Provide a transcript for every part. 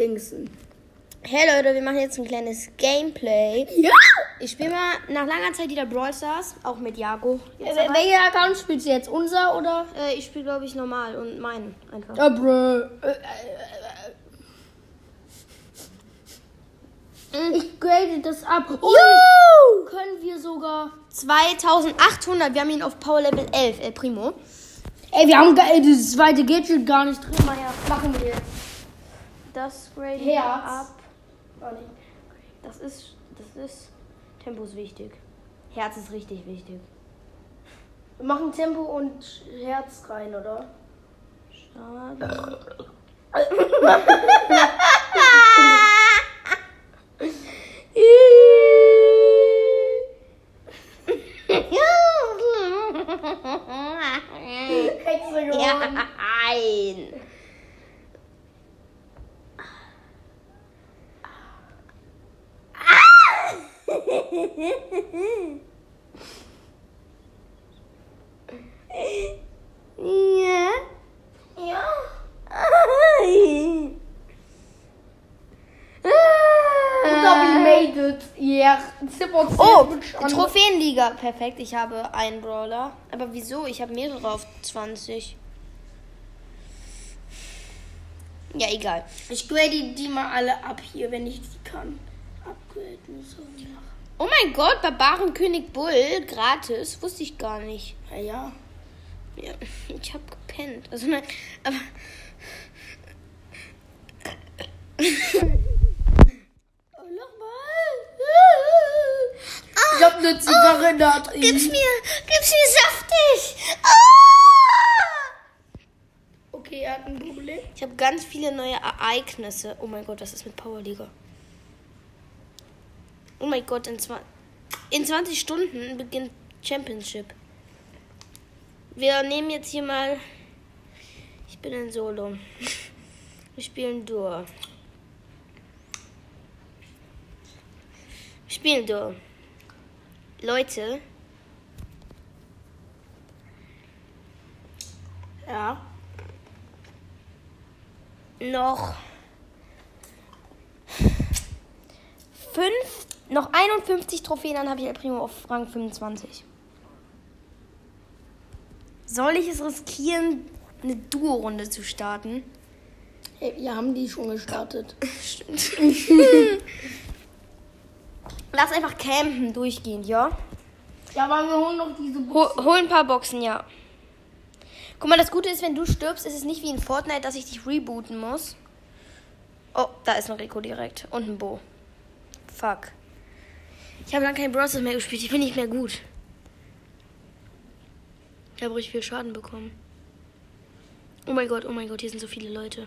Dingsen. Hey Leute, wir machen jetzt ein kleines Gameplay. Ja! Ich spiele mal nach langer Zeit wieder Brawl Stars, auch mit Jago. Aber. Welcher Account spielst du jetzt? Unser oder? Äh, ich spiele, glaube ich, normal und meinen einfach. Ja, bro. Ich grade das ab. Und Juhu! können wir sogar. 2800, wir haben ihn auf Power Level 11, El Primo. Ey, wir haben ey, das zweite Gadget gar nicht drin. Naja, machen wir jetzt. Das grade Herz. ab. Das ist, das ist, Tempo ist wichtig. Herz ist richtig wichtig. Wir machen Tempo und Herz rein, oder? Schade. Du Ja, nein. Ja. Ja. We made it. Yeah. Oh, Trophäenliga. Perfekt, ich habe einen Brawler. Aber wieso? Ich habe mehrere auf 20. Ja, egal. Ich grade die mal alle ab hier, wenn ich die kann. Upgraden. So. Oh mein Gott, Barbarenkönig Bull, gratis. Wusste ich gar nicht. Ja, ja. Ja, ich habe gepennt. Also nein, aber. Oh, nochmal. Ich hab eine Zigarre da drin. Gib's mir, gib's mir saftig. Ah! Okay, er hat ein Problem. Ich habe ganz viele neue Ereignisse. Oh mein Gott, was ist mit Powerliga? Oh mein Gott, in, in 20 Stunden beginnt Championship. Wir nehmen jetzt hier mal. Ich bin in Solo. Wir spielen Dur. Wir spielen Dur. Leute, Ja. noch fünf, noch 51 Trophäen, dann habe ich El Primo auf Rang 25. Soll ich es riskieren, eine Duo-Runde zu starten? Hey, wir haben die schon gestartet. Stimmt. Lass einfach campen durchgehend, ja? Ja, aber wir holen noch diese Hol, hol ein paar Boxen, ja. Guck mal, das Gute ist, wenn du stirbst, ist es nicht wie in Fortnite, dass ich dich rebooten muss. Oh, da ist ein Rico direkt. Und ein Bo. Fuck. Ich habe lange kein Bros. mehr gespielt. Ich bin nicht mehr gut. Ich habe richtig viel Schaden bekommen. Oh mein Gott, oh mein Gott, hier sind so viele Leute.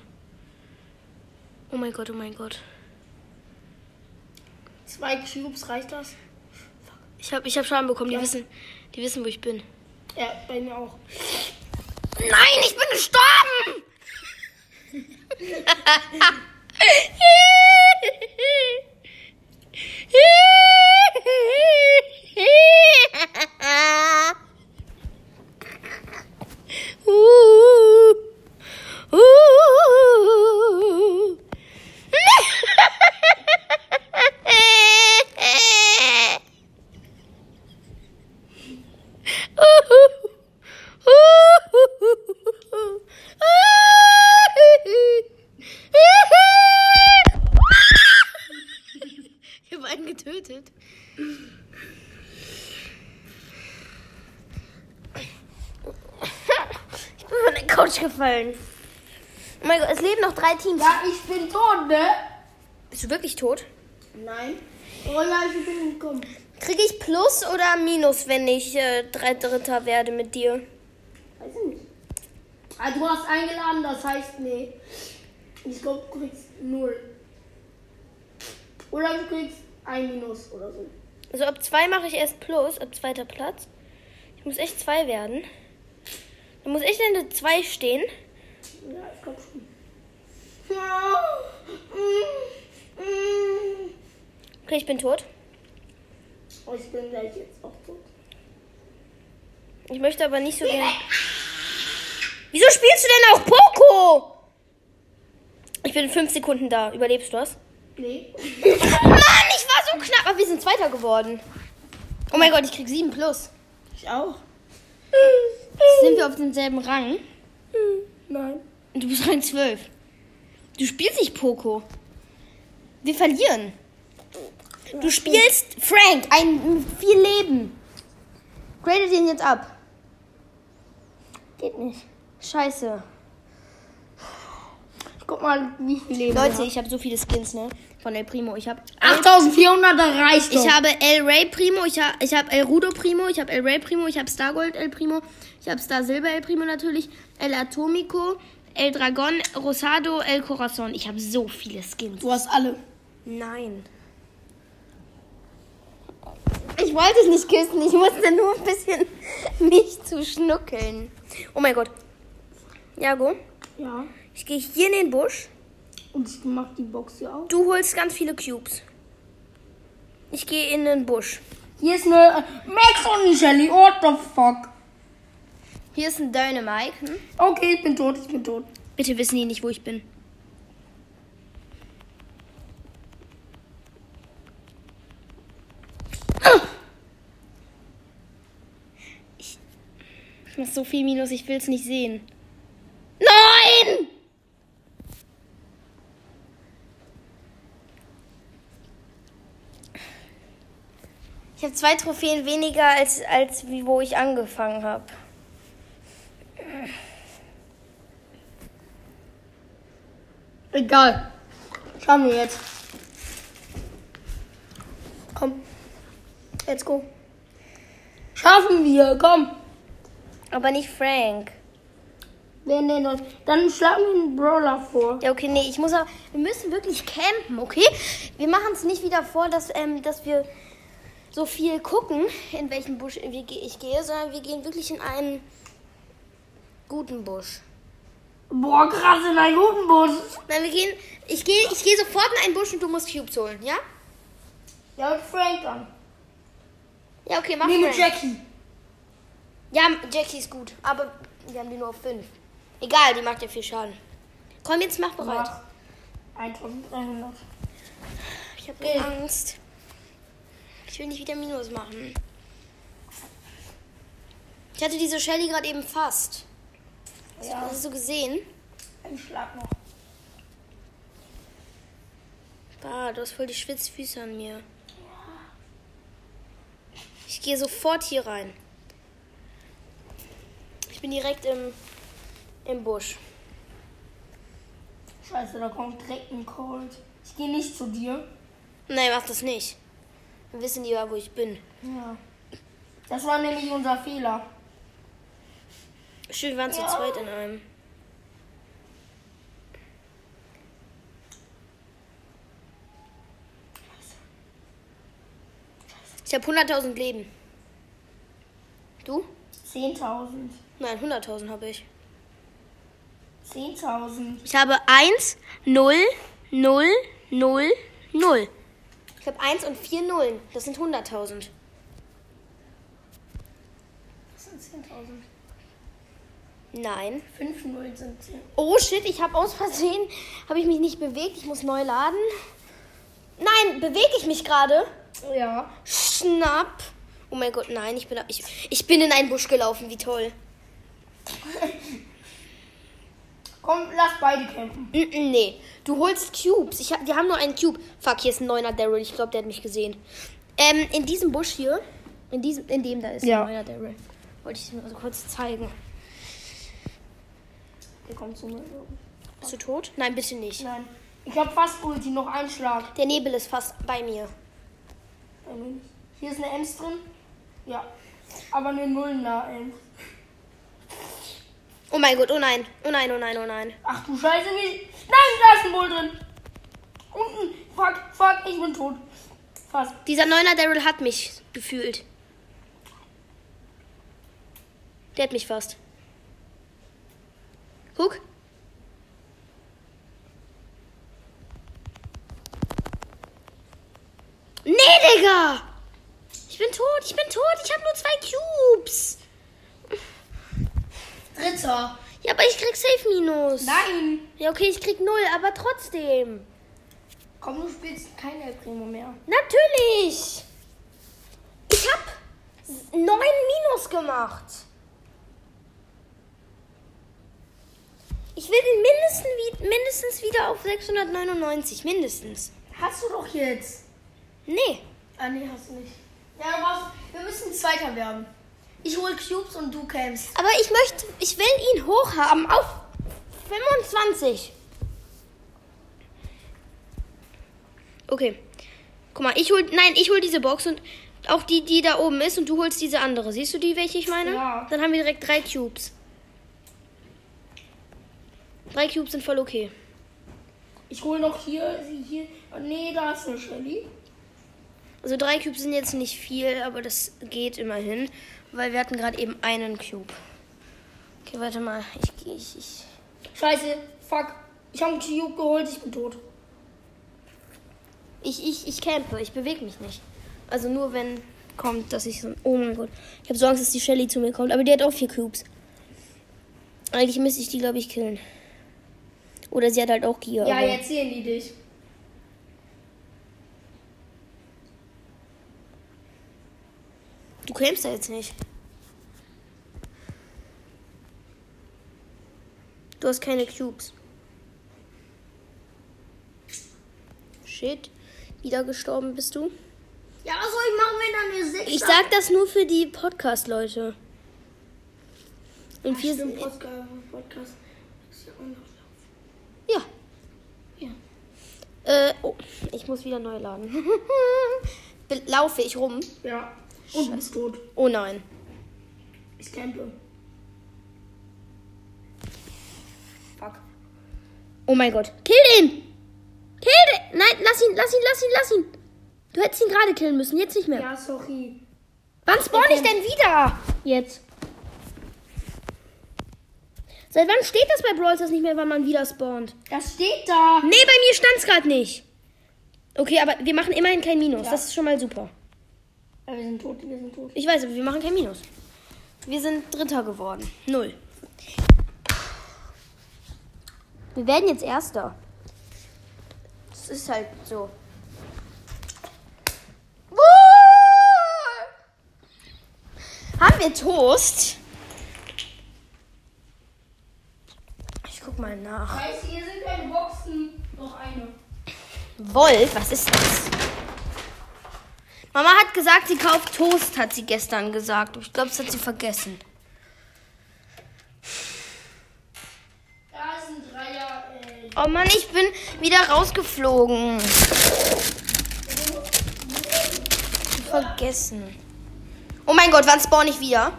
Oh mein Gott, oh mein Gott. Zwei Cubes, reicht das? Ich habe ich hab Schaden bekommen. Die Ja. wissen, die wissen, wo ich bin. Ja, bei mir auch. Nein, ich bin gestorben! Ich habe einen getötet. Ich bin von der Couch gefallen. Oh mein Gott, es Teams. Ja, ich bin tot, ne? Bist du wirklich tot? Nein. Oh ja, ich bin gekommen. Kriege ich Plus oder Minus, wenn ich äh, drei Dritter werde mit dir? Weiß ich nicht. Ah, du hast eingeladen, das heißt, nee. Ich glaube, du kriegst null. Oder du kriegst ein Minus oder so. Also ab zwei mache ich erst Plus, ab zweiter Platz. Ich muss echt zwei werden. Dann muss echt in der zwei stehen. Ja, ich glaube schon. Okay, ich bin tot. Oh, ich bin gleich jetzt auch tot. Ich möchte aber nicht so gerne. Wieso spielst du denn auch Poco? Ich bin in fünf Sekunden da. Überlebst du das? Nee. Mann, ich war so knapp. Aber wir sind Zweiter geworden. Oh mein Gott, ich krieg sieben plus. Ich auch. Sind wir auf demselben Rang? Nein. Und du bist Rang 12. Du spielst nicht Poco. Wir verlieren. Du spielst Frank, ein viel Leben. Grade den jetzt ab. Geht nicht. Scheiße. Guck mal, wie viel Leben. Leute, ich habe so viele Skins, ne? Von El Primo. Ich habe 8400 reicht ich habe El Rey Primo, ich habe ich hab El Rudo Primo, ich habe El Rey Primo, ich habe Stargold El Primo, ich habe Star Silber El Primo natürlich, El Atomico, El Dragon, Rosado, El Corazon. Ich habe so viele Skins. Du hast alle. Nein. Ich wollte es nicht küssen, ich musste nur ein bisschen mich zu schnuckeln. Oh mein Gott. Jago, Ja. ich gehe hier in den Busch. Und ich mach die Box hier auf. Du holst ganz viele Cubes. Ich gehe in den Busch. Hier ist eine Max und ein Shelly. What the fuck? Hier ist ein Dynamite. Hm? Okay, ich bin tot, ich bin tot. Bitte wissen die nicht, wo ich bin. Ich, ich mach so viel Minus, ich will es nicht sehen. Nein! Ich habe zwei Trophäen weniger als, als wie wo ich angefangen habe. Egal. Schauen wir jetzt. Komm. Let's go. Schaffen wir, komm. Aber nicht Frank. Wer denn das? Dann schlagen wir einen Brawler vor. Ja, okay, nee, ich muss aber. Wir müssen wirklich campen, okay? Wir machen es nicht wieder vor, dass, ähm, dass wir so viel gucken, in welchen Busch ich gehe, sondern wir gehen wirklich in einen guten Busch. Boah, krass, in einen guten Bus. Nein, wir gehen. Ich gehe ich gehe sofort in einen Busch und du musst Cubes holen, ja? Ja, mit Frank dann. Ja, okay, mach Nee, mit Frank. Jackie. Ja, Jackie ist gut, aber wir haben die nur auf 5. Egal, die macht ja viel Schaden. Komm, jetzt mach bereit. Mach 1300. Ich habe Angst. Ich will nicht wieder Minus machen. Ich hatte diese Shelly gerade eben fast. Ja, Hast du gesehen? ein Schlag noch. Bah, du hast voll die Schwitzfüße an mir. Ich gehe sofort hier rein. Ich bin direkt im, im Busch. Scheiße, da kommt direkt ein Cold. Ich gehe nicht zu dir. Nein, mach das nicht. Dann wissen die ja, wo ich bin. Ja. Das war nämlich unser Fehler. Schön, wir waren zu zweit in einem. Ich habe 100.000 Leben. Du? 10.000. Nein, 100.000 habe ich. 10.000. Ich habe 1, 0, 0, 0, 0. Ich habe 1 und 4 Nullen. Das sind 100.000. Das sind 10.000. Nein. 5 Nullen sind 10. Oh shit, ich habe aus Versehen, habe ich mich nicht bewegt. Ich muss neu laden. Nein, bewege ich mich gerade? Ja. Schnapp. Oh mein Gott, nein, ich bin, ich, ich bin in einen Busch gelaufen. Wie toll. Komm, lass beide campen. Mm, mm, nee, du holst Cubes. Ich hab, wir haben nur einen Cube. Fuck, hier ist ein neuner Daryl. Ich glaube, der hat mich gesehen. Ähm, in diesem Busch hier, in diesem, in dem da ist Ja. ein neuer Daryl. Wollte ich dir mal so kurz zeigen. Der kommt zu mir. Bist du tot? Nein, bitte nicht. Nein. Ich hab fast Ulti, noch einen Schlag. Der Nebel ist fast bei mir. Hier ist eine Ems drin. Ja. Aber eine Nullner Ems. Oh mein Gott, oh nein. Oh nein, oh nein, oh nein. Ach du Scheiße, wie. Nein, da ist ein Bull drin. Unten. Fuck, fuck, ich bin tot. Fast. Dieser neuner Daryl hat mich gefühlt. Der hat mich fast. Guck. Nee, Digga! Ich bin tot, ich bin tot, ich habe nur zwei Cubes. Dritter. Ja, aber ich krieg Safe Minus. Nein. Ja, okay, ich krieg null, aber trotzdem. Komm, du spielst kein El Primo mehr. Natürlich. Ich hab neun Minus gemacht. Ich will den mindestens, mindestens wieder auf 699. Mindestens. Hast du doch jetzt. Nee. Ah, nee, hast du nicht. Ja, brauchst, wir müssen Zweiter werden. Ich hol Cubes und du campst. Aber ich möchte, ich will ihn hochhaben auf 25. Okay. Guck mal, ich hol, nein, ich hol diese Box und auch die, die da oben ist und du holst diese andere. Siehst du die, welche ich meine? Ja. Dann haben wir direkt drei Cubes. Drei Cubes sind voll okay. Ich hol noch hier, sie hier. Oh, nee, da ist eine Shelly. Also drei Cubes sind jetzt nicht viel, aber das geht immerhin, weil wir hatten gerade eben einen Cube. Okay, warte mal. Ich, ich, ich. Scheiße, fuck. Ich habe einen Cube geholt, ich bin tot. Ich, ich, ich campe, ich bewege mich nicht. Also nur wenn kommt, dass ich so. Oh mein Gott. Ich habe so Angst, dass die Shelly zu mir kommt. Aber die hat auch vier Cubes. Eigentlich müsste ich die, glaube ich, killen. Oder sie hat halt auch Gier. Ja, jetzt sehen die dich. Du campst da jetzt nicht. Du hast keine Cubes. Shit. Wieder gestorben bist du? Ja, was soll ich machen, wenn da eine 6 Ich sag das nur für die Podcast-Leute. Und wir Stimmt, sind. Podcast. Podcast. Ist ja auch noch Ja. Ja. Äh, oh, ich muss wieder neu laden. Laufe ich rum? Ja. Und du bist tot. Oh nein. Ich campe. Fuck. Oh mein Gott. Kill den! Kill den! Nein, lass ihn, lass ihn, lass ihn, lass ihn. Du hättest ihn gerade killen müssen, jetzt nicht mehr. Ja, sorry. Wann spawn ich denn wieder? Jetzt. Seit wann steht das bei Brawl Stars nicht mehr, wann man wieder spawnt? Das steht da. Nee, bei mir stand's gerade nicht. Okay, aber wir machen immerhin kein Minus. Ja. Das ist schon mal super. Ja, wir sind tot, wir sind tot. Ich weiß, aber wir machen kein Minus. Wir sind Dritter geworden. Null. Wir werden jetzt Erster. Das ist halt so. Haben wir Toast? Ich guck mal nach. Scheiße, hier sind keine Boxen. Noch eine. Wolf, was ist das? Mama hat gesagt, sie kauft Toast, hat sie gestern gesagt. Ich glaube, das hat sie vergessen. Da ist ein Dreier. Äh, Oh Mann, ich bin wieder rausgeflogen. Vergessen. Oh mein Gott, wann spawn ich wieder?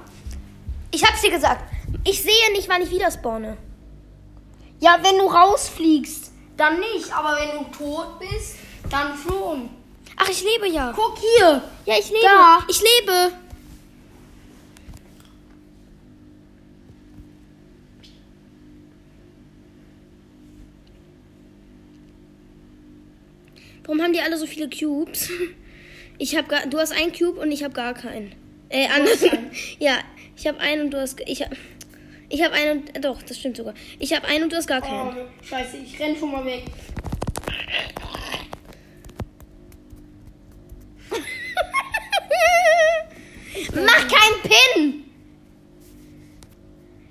Ich hab's dir gesagt. Ich sehe nicht, wann ich wieder spawne. Ja, wenn du rausfliegst, dann nicht. Aber wenn du tot bist, dann schon. Ach, ich lebe ja. Guck hier. Ja, ich lebe. Da. Ich lebe. Warum haben die alle so viele Cubes? Ich habe gar, du hast einen Cube und ich habe gar keinen. Äh, anders. Ja, ich habe einen und du hast, ich habe, ich habe einen und, äh, doch, das stimmt sogar. Ich habe einen und du hast gar keinen. Oh, scheiße, ich renn schon mal weg. Mach keinen Pin!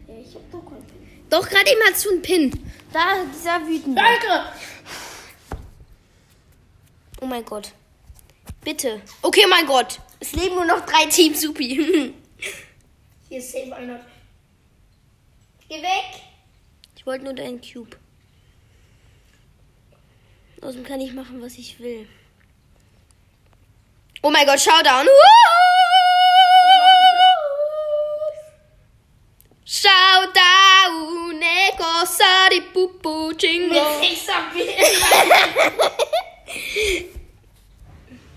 Ja, ich hab doch keinen Pin. Doch, gerade eben hast du einen Pin. Da, dieser wütend. Danke. Oh mein Gott. Bitte. Okay, mein Gott. Es leben nur noch drei Teams, Supi. Hier ist safe einer. Geh weg. Ich wollte nur deinen Cube. Außerdem kann ich machen, was ich will. Oh mein Gott, Showdown. Showdown, e cosa di pupu chingo. Mit 6 HP.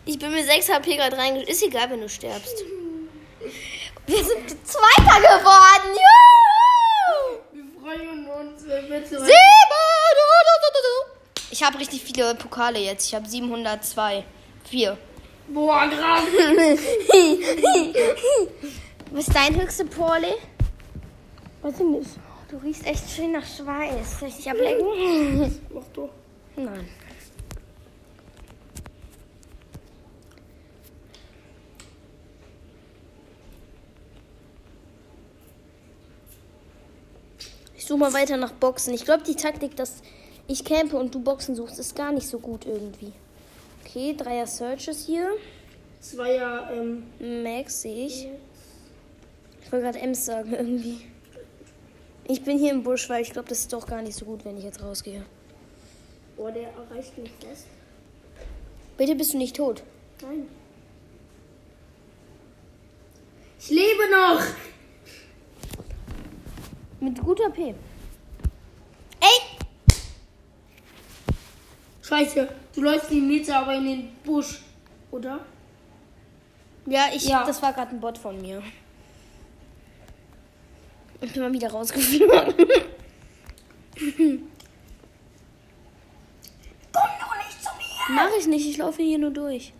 Ich bin mit 6 HP gerade reingeschickt. Ist egal, wenn du stirbst. Wir sind Zweiter geworden. Juhu! Sieben! Du, du, du, du, du. Ich habe richtig viele Pokale jetzt. Ich habe 702. Vier. Boah, krass. Was ist dein höchste Pole? Was denn das? Du riechst echt schön nach Schweiß. Soll ich dich ablecken? Mach doch. Nein. Ich suche mal weiter nach Boxen. Ich glaube, die Taktik, dass ich campe und du Boxen suchst, ist gar nicht so gut irgendwie. Okay, Dreier Searches hier. Zweier, ähm, Max sehe ich. Ich wollte gerade Ems sagen irgendwie. Ich bin hier im Busch, weil ich glaube, das ist doch gar nicht so gut, wenn ich jetzt rausgehe. boah, der erreicht mich fast. Bitte bist du nicht tot. Nein. Ich lebe noch! Mit guter P. Ey! Scheiße, du läufst die Mitte, aber in den Busch, oder? Ja, ich, Ja. das war gerade ein Bot von mir. Ich bin mal wieder rausgeflogen. Komm doch nicht zu mir! Mach ich nicht, ich laufe hier nur durch.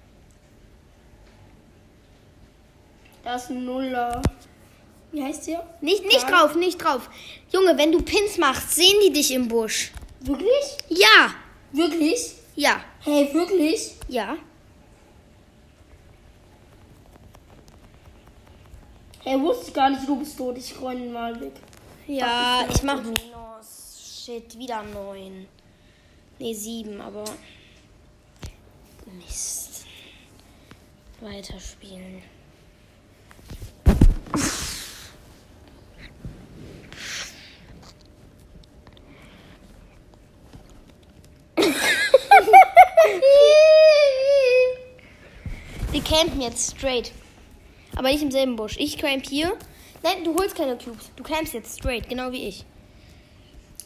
Da ist ein Nuller. Wie heißt der? Nicht, nicht drauf, nicht drauf. Junge, wenn du Pins machst, sehen die dich im Busch. Wirklich? Ja, Wirklich? ja, Hey, wirklich? ja. Hey, wusste ich gar nicht, du bist tot. Ich räume ihn mal weg. Ja, Ach, ich mach Minus. Shit, wieder neun. Nee, sieben, aber. Mist. Weiterspielen. Campen jetzt straight. Aber nicht im selben Busch. Ich camp hier. Nein, du holst keine Cubes. Du campst jetzt straight, genau wie ich.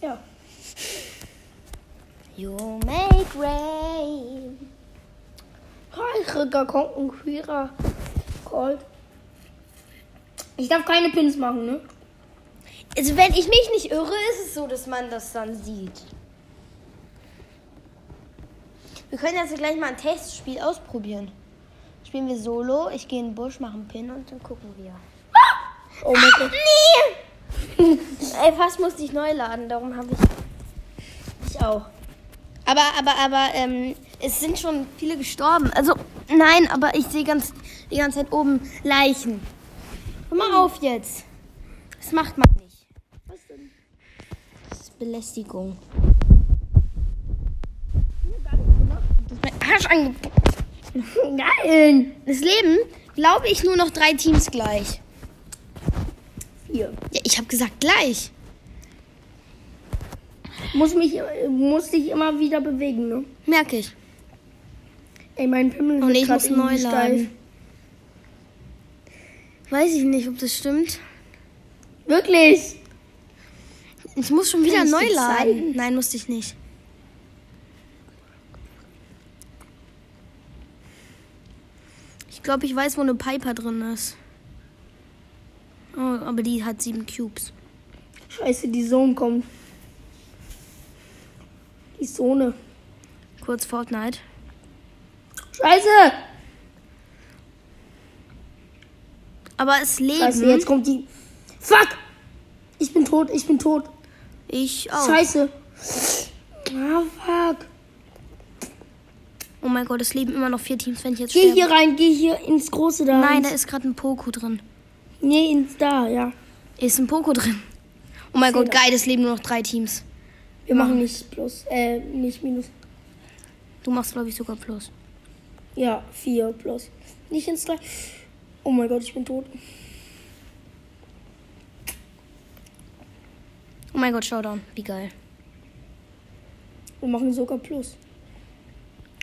Ja. You make rain. Heiriger Konkurrierer. Cold. Ich darf keine Pins machen, ne? Also wenn ich mich nicht irre, ist es so, dass man das dann sieht. Wir können jetzt gleich mal ein Testspiel ausprobieren. Spielen wir Solo, ich gehe in den Busch, mache einen Pin und dann gucken wir. Oh mein Gott. Nee! Ey, fast musste ich neu laden, darum habe ich... Ich auch. Aber, aber, aber, ähm, es sind schon viele gestorben. Also, nein, aber ich sehe ganz, die ganze Zeit oben Leichen. Hör mal auf jetzt. Das macht man nicht. Was denn? Das ist Belästigung. Gar nichts Nein. Das Leben, glaube ich, nur noch drei Teams gleich. Hier. Ja, ich habe gesagt gleich. Muss mich, muss dich immer wieder bewegen, ne? Merke ich. Ey, mein Pimmel Und ich muss neu laden. Weiß ich nicht, ob das stimmt. Wirklich? Ich muss schon wieder neu laden. Nein, musste ich nicht. Ich glaube, ich weiß, wo eine Piper drin ist. Oh, aber die hat sieben Cubes. Scheiße, die Zone kommt. Die Zone. Kurz Fortnite. Scheiße! Aber es leben. Scheiße, jetzt kommt die. Fuck! Ich bin tot, ich bin tot. Ich auch. Scheiße. Ah, fuck. Oh mein Gott, es leben immer noch vier Teams, wenn ich jetzt Geh sterbe. hier rein, geh hier ins große da. Nein, da ist gerade ein Poco drin. Nee, ins da, ja. Ist ein Poco drin. Oh mein Gott, geil, es leben nur noch drei Teams. Wir machen nicht plus, äh, nicht minus. Du machst, glaube ich, sogar Plus. Ja, vier plus. Nicht ins drei. Oh mein Gott, ich bin tot. Oh mein Gott, Showdown. Wie geil. Wir machen sogar plus.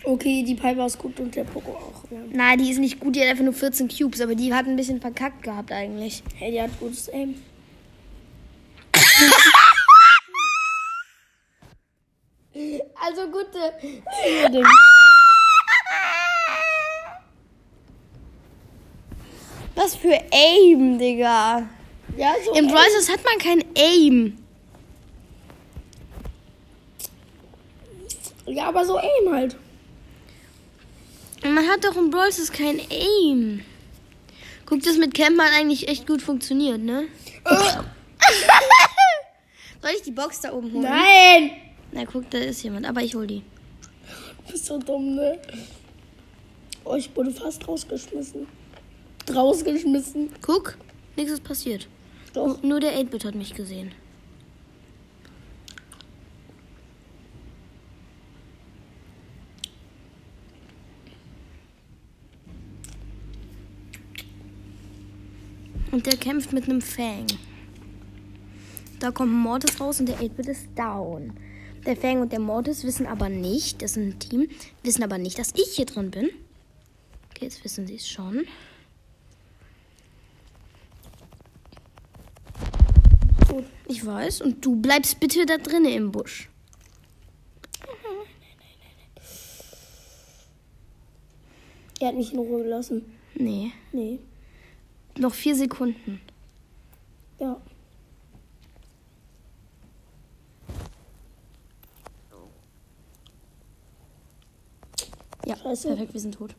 Okay, die Piper ist gut und der Poco auch. Ja. Na, die ist nicht gut, die hat einfach nur 14 Cubes, aber die hat ein bisschen verkackt gehabt eigentlich. Hey, die hat gutes Aim. Also gute. Was für Aim, Digga. Ja, so. Im Aim. Brawl Stars hat man kein Aim. Ja, aber so Aim halt. Man hat doch im Brawl Stars kein Aim. Guck, das mit Camp hat eigentlich echt gut funktioniert, ne? Soll ich die Box da oben holen? Nein! Na guck, da ist jemand, aber ich hol die. Du bist so dumm, ne? Oh, ich wurde fast rausgeschmissen. Rausgeschmissen. Guck, nichts ist passiert. Doch. Nur der 8-Bit hat mich gesehen. Und der kämpft mit einem Fang. Da kommt ein Mortis raus und der 8-Bit ist down. Der Fang und der Mortis wissen aber nicht, das ist ein Team, wissen aber nicht, dass ich hier drin bin. Okay, jetzt wissen sie es schon. Gut. Ich weiß. Und du bleibst bitte da drinnen im Busch. Er hat mich in Ruhe gelassen. Nee. Nee. Noch vier Sekunden. Ja. Ja, Scheiße. perfekt, wir sind tot.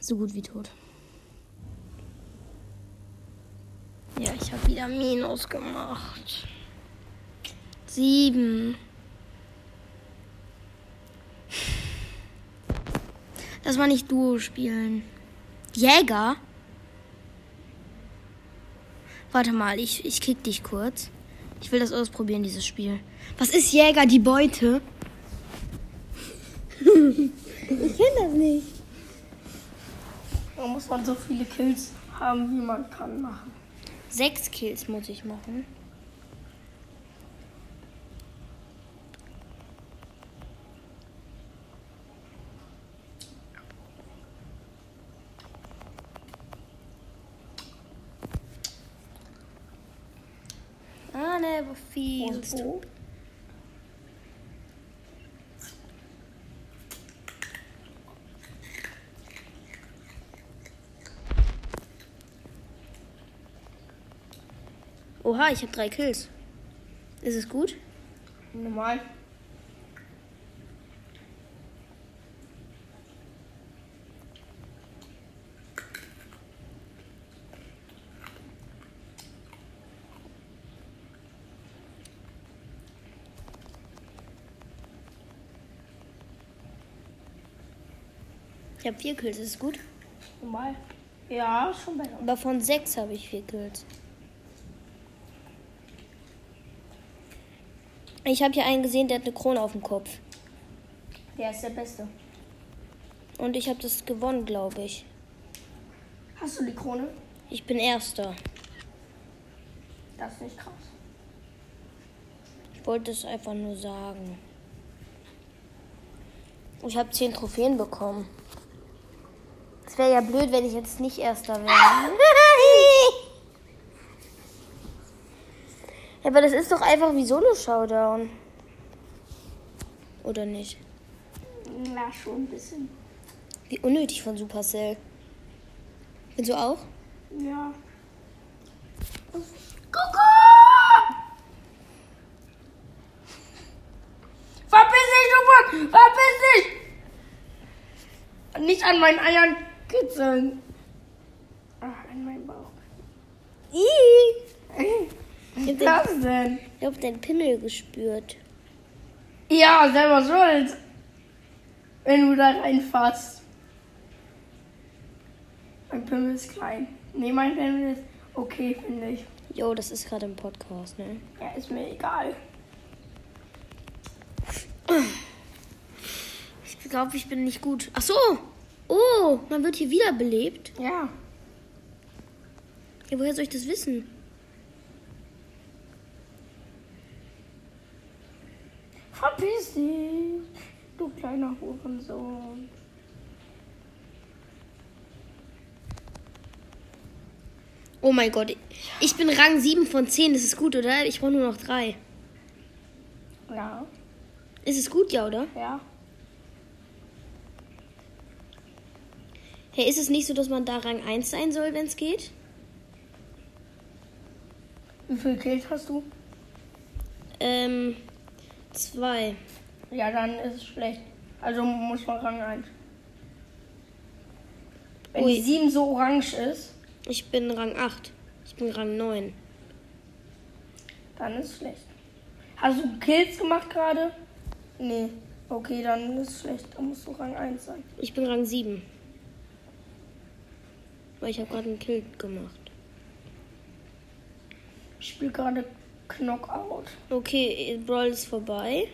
So gut wie tot. Ja, ich habe wieder Minus gemacht. Sieben. Lass mal nicht Duo spielen. Jäger? Warte mal, ich, ich kick dich kurz. Ich will das ausprobieren, dieses Spiel. Was ist Jäger, die Beute? Ich kenne das nicht. Da muss man so viele Kills haben, wie man kann machen. Sechs Kills muss ich machen. Wo? Oha, ich habe drei Kills. Ist es gut? Normal. Ich habe vier Kills. Ist es gut? Normal. Ja, schon besser. Aber von sechs habe ich vier Kills. Ich habe hier einen gesehen, der hat eine Krone auf dem Kopf. Der ist der Beste. Und ich habe das gewonnen, glaube ich. Hast du die Krone? Ich bin Erster. Das ist nicht krass. Ich wollte es einfach nur sagen. Ich habe zehn Trophäen bekommen. Es wäre ja blöd, wenn ich jetzt nicht Erster wäre. Ja, aber das ist doch einfach wie Solo-Showdown. Oder nicht? Na, schon ein bisschen. Wie unnötig von Supercell. Findest du auch? Ja. Verpiss dich, du Bock! Verpiss dich! Nicht an meinen Eiern kitzeln. Ach, an meinem Bauch. Ih, Was ist das denn? ich habe deinen Pimmel gespürt. Ja, selber schuld. Wenn du da reinfasst. Mein Pimmel ist klein. Nee, mein Pimmel ist okay, finde ich. Jo, das ist gerade im Podcast, ne? Ja, ist mir egal. Ich glaube, ich bin nicht gut. Ach so. Oh, man wird hier wiederbelebt. Ja. Ja, woher soll ich das wissen? Verpiss dich, du kleiner Hurensohn. Oh mein Gott. Ich bin Rang 7 von 10. Das ist gut, oder? Ich brauche nur noch 3. Ja, Ist es gut, ja, oder? ja. Hey, ist es nicht so, dass man da Rang 1 sein soll, wenn es geht? Wie viel Kills hast du? Ähm, 2. Ja, dann ist es schlecht. Also muss man Rang 1. Wenn Ui. die 7 so orange ist, Ich bin Rang 8. Ich bin Rang 9. dann ist es schlecht. Hast du Kills gemacht gerade? Nee. Okay, dann ist schlecht. Da musst du Rang 1 sein. Ich bin Rang 7. Weil ich habe gerade einen Kill gemacht. Ich spiele gerade Knockout. Okay, Brawl ist vorbei.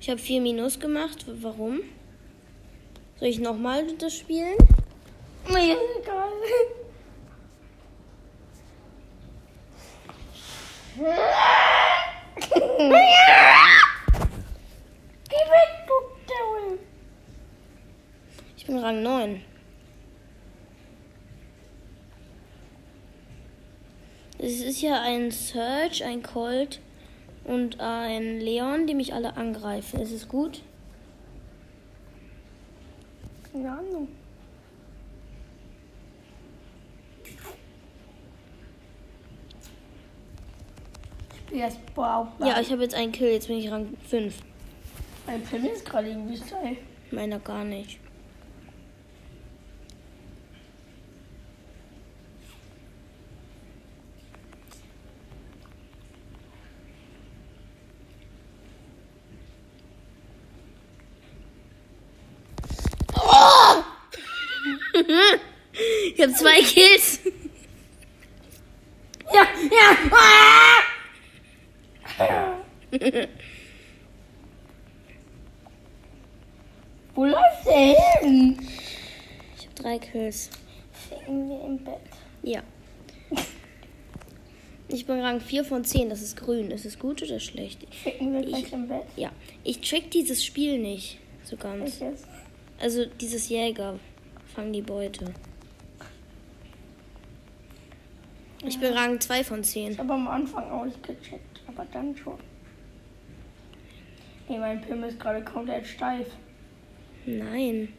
Ich habe 4 Minus gemacht. Warum? Soll ich nochmal das spielen? Mir ist egal. Geh weg, du. Ich bin Rang 9. Es ist ja ein Search, ein Colt und ein Leon, die mich alle angreifen. Ist es gut? Keine Ahnung. Spiele erst Brawl. Ja, ich habe jetzt einen Kill, jetzt bin ich Rang 5. Mein Pin ist gerade irgendwie steil. Meiner gar nicht. Oh! ich habe zwei Kills. Ja, ja. Ah! Wo läuft der hin? Ich Kills. Ficken wir im Bett. Ja. Ich bin Rang 4 von 10, das ist grün. Ist es gut oder schlecht? Ficken wir gleich im Bett. Ja. Ich check dieses Spiel nicht so ganz. Also dieses Jäger. Fang die Beute. Ich bin Rang 2 von 10. Ich habe am Anfang auch nicht gecheckt, aber dann schon. Nee, mein Pimmel ist gerade komplett steif. Nein.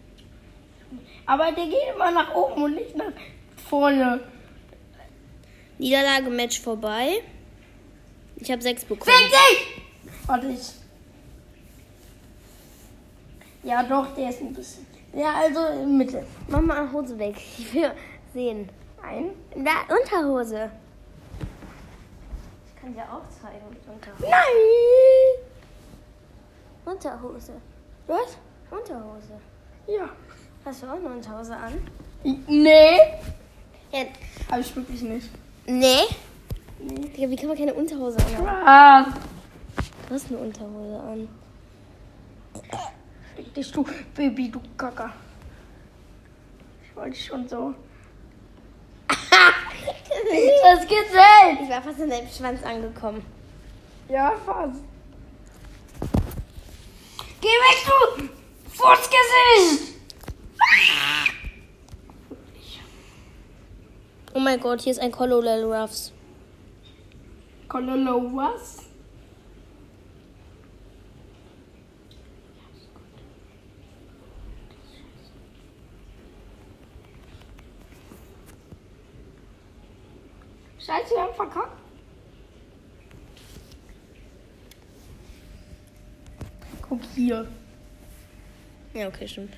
Aber der geht immer nach oben und nicht nach vorne. Niederlage Match vorbei. Ich habe 6 bekommen. Fick dich! Warte ich. Ja doch, der ist ein bisschen. Ja, also in Mitte. Mach mal Hose weg. Ich will sehen. Ein. Da, Unterhose. Ich kann dir auch zeigen. Unterhose. Nein! Unterhose. Was? Unterhose. Ja. Hast du auch eine Unterhose an? Nee. Ja. Habe ich wirklich nicht. Nee. Nee. Digga, wie kann man keine Unterhose an? Was? Du hast eine Unterhose an. Dich, du Baby, du Kacker. Ich wollte schon so. das Gesicht! Ich war fast in deinem Schwanz angekommen. Ja, fast. Geh weg, du Fußgesicht! Oh mein Gott, hier ist ein Colonel Ruffs. Kololo, was? Scheiße, wir haben verkackt. Guck hier. Ja, okay, stimmt.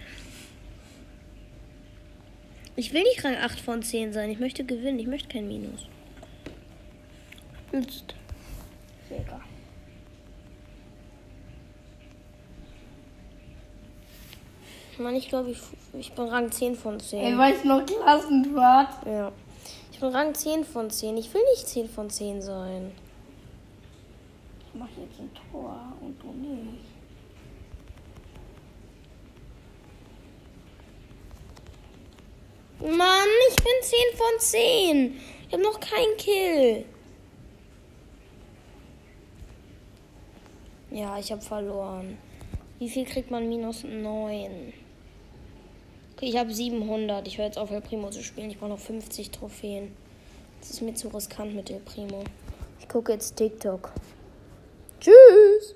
Ich will nicht Rang 8 von 10 sein. Ich möchte gewinnen. Ich möchte kein Minus. Jetzt. Egal. Mann, ich glaube, ich, ich bin Rang 10 von 10. Ey, weißt du noch Klassenfahrt? Ja. Ich bin Rang 10 von 10. Ich will nicht 10 von 10 sein. Ich mach jetzt ein Tor und du nicht. Mann, ich bin 10 von 10. Ich habe noch keinen Kill. Ja, ich habe verloren. Wie viel kriegt man minus 9? Okay, ich habe 700. Ich höre jetzt auf, El Primo zu spielen. Ich brauche noch 50 Trophäen. Das ist mir zu riskant mit El Primo. Ich gucke jetzt TikTok. Tschüss.